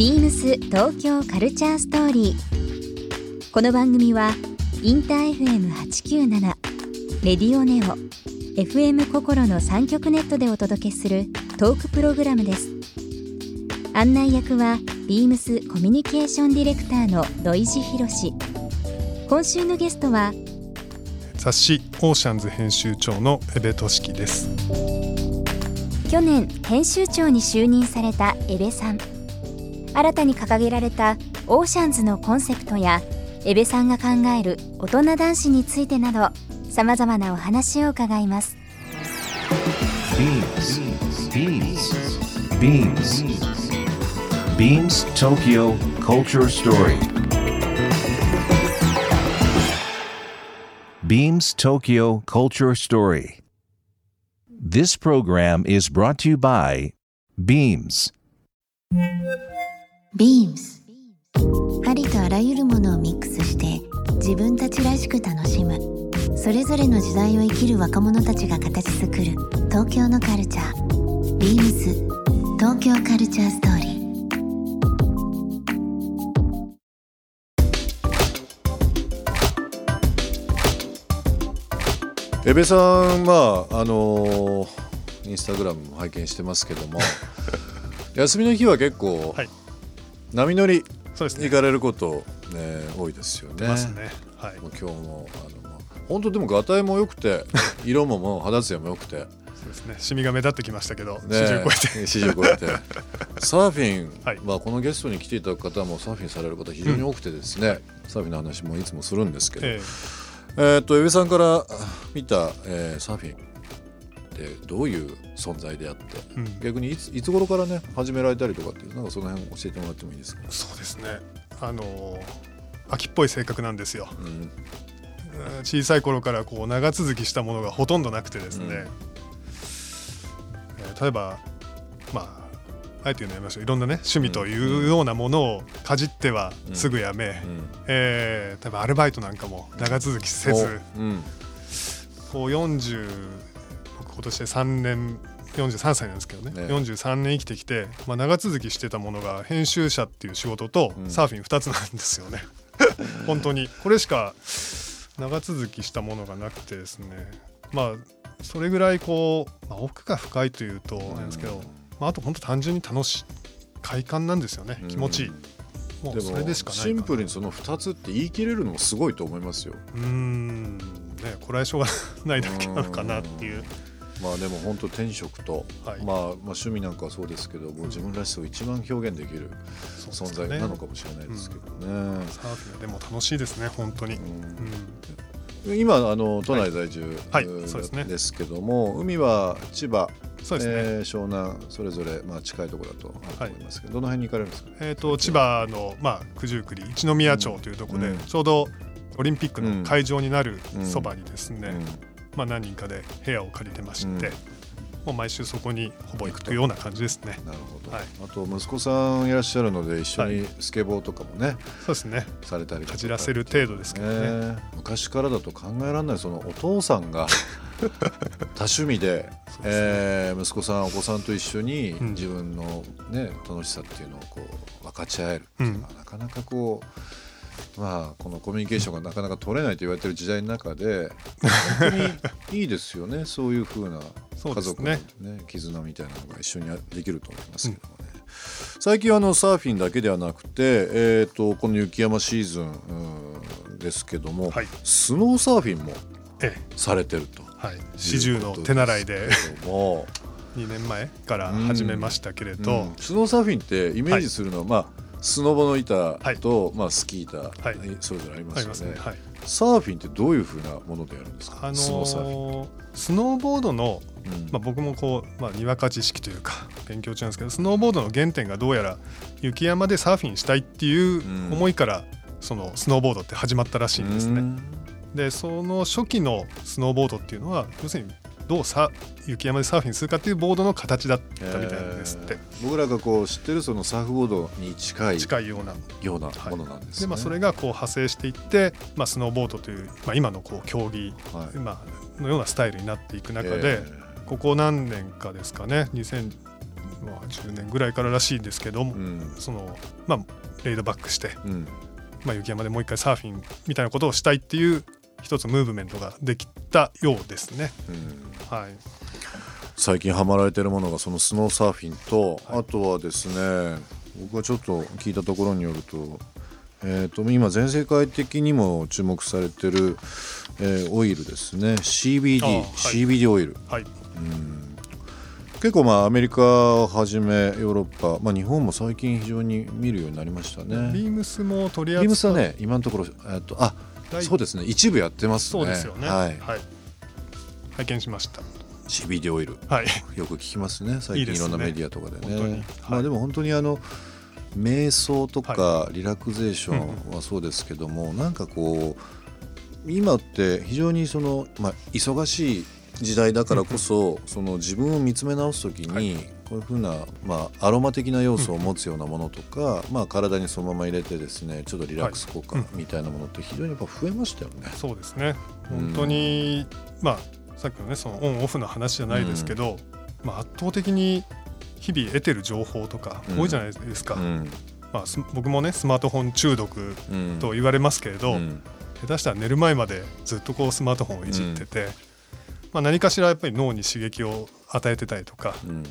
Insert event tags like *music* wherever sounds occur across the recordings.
ビームス東京カルチャーストーリー。この番組はインター FM897 レディオネオ FM 心の三極ネットでお届けするトークプログラムです。案内役はビームスコミュニケーションディレクターの土井博志。今週のゲストは雑誌オーシャンズ編集長の江部俊樹です去年編集長に就任された江部さん新たに掲げられたオーシャンズのコンセプトや江部さんが考える大人男子についてなどさまざまなお話を伺います BeamsBeamsBeamsTokyo Culture Story Beams Tokyo Culture Story This program is brought to you by Beams ビームスありとあらゆるものをミックスして自分たちらしく楽しむ。それぞれの時代を生きる若者たちが形作る東京のカルチャー。ビームス東京カルチャーストーリー。エベさんはあのーインスタグラムも拝見してますけども *laughs* 休みの日は結構、はい波乗りそうですね。行かれること、ね、多いですよね。出ますね。はい。もう今日もあのまあ本当でもガタイも良くて *laughs* 色ももう肌ツヤも良くて、ね、そうですね。シミが目立ってきましたけど、四十超えて。*laughs* 四十超えて。サーフィン、*laughs* はい。まあ、このゲストに来ていただく方もサーフィンされる方非常に多くてですね、サーフィンの話もいつもするんですけど、ええ。ーっと江部さんからあ見た、えーサーフィンってどういう存在であって、えうん。逆にいついつ頃からね始められたりとかっていうなんかその辺教えてもらってもいいですか、そうですね。あのー秋っぽい性格なんですよ。うん。うん小さい頃からこう長続きしたものがほとんどなくてですね、うん。えー例えばまああえて言うのやめましょう。いろんなね趣味というようなものをかじってはすぐやめ、うん。えー例えばアルバイトなんかも長続きせず。おうん。こう40僕今年で3年43歳なんですけどね。ね43年生きてきて、まあ、長続きしてたものが編集者っていう仕事とうん。サーフィン2つなんですよね、*laughs* 本当に。これしか長続きしたものがなくてですね。まあそれぐらいこう、まあ、奥が深いというとなんですけど、まあ、あと本当単純に楽しい快感なんですよね。気持ちいい、もでうそれでしかないかなシンプルにその2つって言い切れるのもすごいと思いますよ。うーんねこれはしょうがないだけなのかなっていうまあでも本当転職と、はい。まあ、まあ趣味なんかはそうですけどもう自分らしさを一番表現できる存在なのかもしれないですけどね。サーフィンはでも楽しいですね本当に、うん。今あの都内在住、はい。うんそうですね。ですけども海は千葉、そうですね、えー湘南それぞれまあ近いところだと思いますけど、どの辺に行かれるんですか？えー、と千葉の、まあ、九十九里一宮町というところで、うん。ちょうどオリンピックの会場になるうん。そばにですね、まあ、何人かで部屋を借りてまして、うん。もう毎週そこにほぼ行くというような感じですね。なるほど、はい。あと息子さんいらっしゃるので一緒にスケボーとかもね、そうですね。されたりとか。かじらせる程度ですけどね。ね。昔からだと考えられないそのお父さんが *laughs* 多趣味でえー息子さんお子さんと一緒にうん。自分の、ね楽しさっていうのをこう分かち合えるっていうのは、なかなかこうまあこのコミュニケーションがなかなか取れないと言われてる時代の中で *laughs* 本当にいいですよね。そういうふうな家族の、ねね絆みたいなのが一緒にできると思いますけどもね。最近はあのサーフィンだけではなくて、えー、とこの雪山シーズンうんですけども、はい。スノーサーフィンもええ。されてると。はい、四十の手習いで。*laughs* も2年前から始めましたけれど、うん。スノーサーフィンってイメージするのは、まあスノボの板と、まあ、スキー板、はい。それぞれありますよね。ね。はい。サーフィンってどういうふうなものでやるんですか、あのスノーサーフィン。ースノーボードのうん。まあ、僕もこう、まあ、にわか知識というか勉強中なんですけどスノーボードの原点がどうやら雪山でサーフィンしたいっていううん。思いから、そのスノーボードって始まったらしいんですね。うん。でその初期のスノーボードっていうのは要するにどうさ雪山でサーフィンするかっていうボードの形だったみたいなんですって、えー僕らがこう知ってるそのサーフボードに近い近いような。ようなものなんですね。でまあ、それがこう派生していって、まあ、スノーボードという、まあ、今のこう競技、はい。まあのようなスタイルになっていく中で、えここ何年かですかね2010まあ、10年ぐらいかららしいんですけども、うん。そのまあレイドバックして、うん。まあ、雪山でもう一回サーフィンみたいなことをしたいっていう一つムーブメントができたようですね。うん。はい、最近ハマられてるものがそのスノーサーフィンと、はい。あとはですね僕がちょっと聞いたところによると,、えー、と今全世界的にも注目されてる、えーオイルですね。CBD、あはい。CBD オイル。はい。結構まあアメリカをはじめヨーロッパ、まあ、日本も最近非常に見るようになりましたね。ビームスも取り扱ビームスはね今のところえっとあ第そうですね。一部やってますね。そうですよね。はい、拝見しました。CBD オイル。はい、よく聞きますね。最近いろんなメディアとかでね。本当に。はい。まあでも本当にあの瞑想とかはリラクゼーションはそうですけども、なんかこう今って非常にその、まあ、忙しい時代だからこそ、その自分を見つめ直す時に、はいこういうふうな、まあ、アロマ的な要素を持つようなものとか、まあ、体にそのまま入れてですねちょっとリラックス効果はい。みたいなものって非常にやっぱ増えましたよね。そうですね。うん。本当に、まあさっきのねそのオンオフの話じゃないですけど、まあ圧倒的に日々得てる情報とか多いじゃないですか。うん。まあす僕もねスマートフォン中毒うん。と言われますけれど、うん。下手したら寝る前までずっとこうスマートフォンをいじってて、まあ何かしらやっぱり脳に刺激を与えてたりとか、うん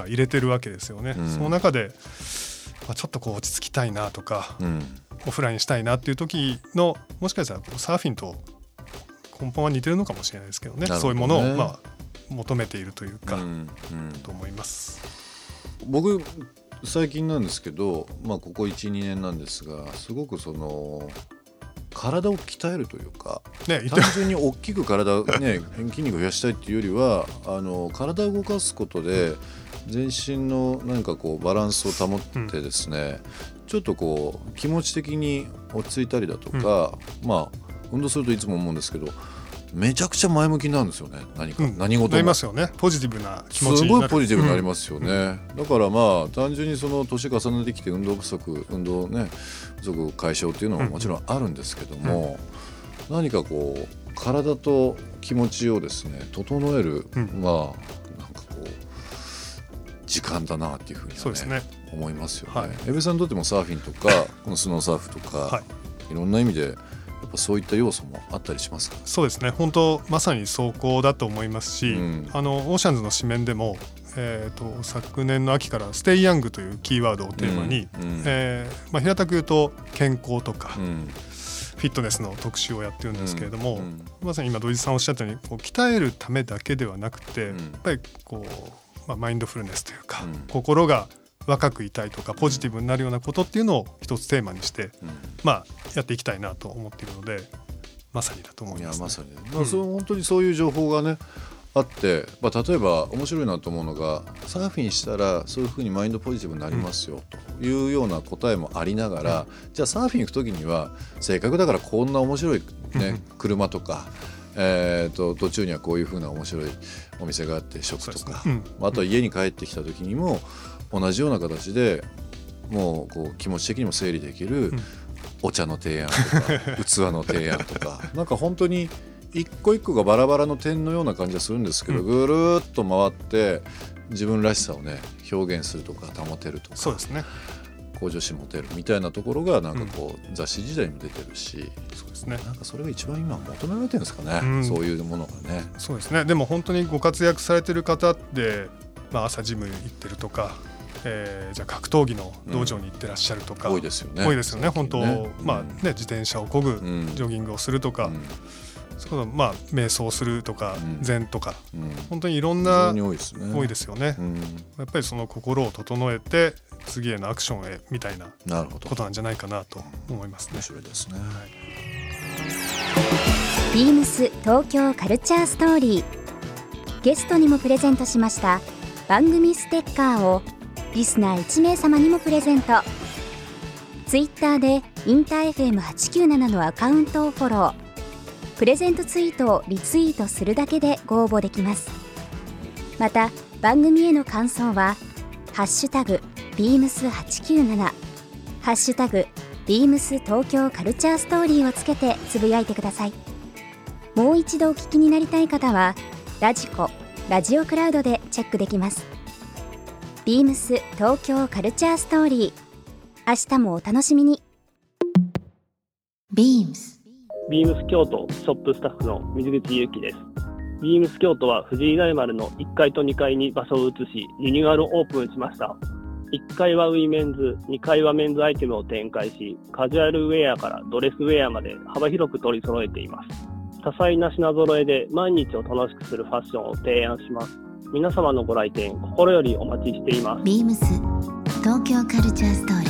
まあ入れてるわけですよね。うん。その中で、まあ、ちょっとこう落ち着きたいなとか、うん。オフラインしたいなっていう時のもしかしたらサーフィンと根本は似てるのかもしれないですけどね。なるそういうものをまあ求めているというか、と思います。僕最近なんですけど、まあ、ここ12年なんですがすごくその体を鍛えるというかね、単純に大きく体、ね、*laughs* 筋肉を増やしたいっていうよりはあの体を動かすことで全身の何かこうバランスを保ってですね、ちょっとこう気持ち的に落ち着いたりだとか、まあ運動するといつも思うんですけどめちゃくちゃ前向きになるんですよね何か、うん。何事も。なりますよね。ポジティブな気持ちすになる。ごいポジティブになりますよね、だからまあ単純にその年重ねてきて運動不足運動ね不足解消っていうのももちろんあるんですけども、何かこう体と気持ちをですね整える、うん。まあ間だなっていうふうには、ねそうですね。思いますよね。はい。エベさんにとってもサーフィンとか *laughs* このスノーサーフとか、、はい。ろんな意味でやっぱそういった要素もあったりしますか？そうですね。本当まさに走行だと思いますし、うん。あのオーシャンズの紙面でも、えー、と昨年の秋から「ステイヤング」というキーワードをテーマに、うん。うん。えーまあ、平たく言うと健康とか、うん。フィットネスの特集をやってるんですけれども、うん。まさに今土井さんおっしゃったようにこう鍛えるためだけではなくて、うん。やっぱりこう、まあ、マインドフルネスというか、うん。心が若くいたいとかポジティブになるようなことっていうのを一つテーマにして、うん。まあ、やっていきたいなと思っているのでまさにだと思います、ね。まさにね、まあそう本当にそういう情報がねあって、まあ、例えば面白いなと思うのがサーフィンしたらそういうふうにマインドポジティブになりますよというような答えもありながら、じゃあサーフィン行く時にはせっかくだからこんな面白い、ね、車とか、えー、と途中にはこういうふうな面白いお店があって食とか、そうですね。あとは家に帰ってきた時にも同じような形でもうこう気持ち的にも整理できるん。お茶の提案とか器の提案とか。*laughs* なんか本当に一個一個がバラバラの点のような感じがするんですけど、うん。ぐるーっと回って自分らしさをね表現するとか保てるとか。そうですね向上心持てるみたいなところがなんかこう、雑誌時代にも出てるしそうですね。なんかそれが一番今求められてるんですかね、うん。そういうものがね。そうですね。でも本当にご活躍されてる方って、まあ、朝ジム行ってるとか、えーじゃあ格闘技の道場に行ってらっしゃるとか、多いですよね。多いですよね本当、ね。まあうん。ね自転車を漕ぐ、うん。ジョギングをするとか、うんそうまあ瞑想するとか、うん禅とかうん本当にいろん非な多いですね。多いですよね、うん、やっぱりその心を整えて次へのアクションへみたいななるほど。ことなんじゃないかなと思いますね面。白いですね。ビームス東京カルチャーストーリーゲストにもプレゼントしました番組ステッカーをリスナー1名様にもプレゼントツイッターでインター FM897 のアカウントをフォロープレゼントツイートをリツイートするだけでご応募できます。また番組への感想は「ハッシュタグビームス897」「ハッシュタグビームス東京カルチャーストーリー」をつけてつぶやいてください。もう一度お聞きになりたい方はラジコラジオクラウドでチェックできます。ビームス東京カルチャーストーリー。明日もお楽しみに。ビームス京都ショップスタッフの水口祐希です。ビームス京都は藤井大丸の1階と2階に場所を移し、リニューアルオープンしました。1階はウィメンズ、2階はメンズアイテムを展開し、カジュアルウェアからドレスウェアまで幅広く取り揃えています。多彩な品揃えで毎日を楽しくするファッションを提案します。皆様のご来店、心よりお待ちしています。ビームス東京カルチャーストーリー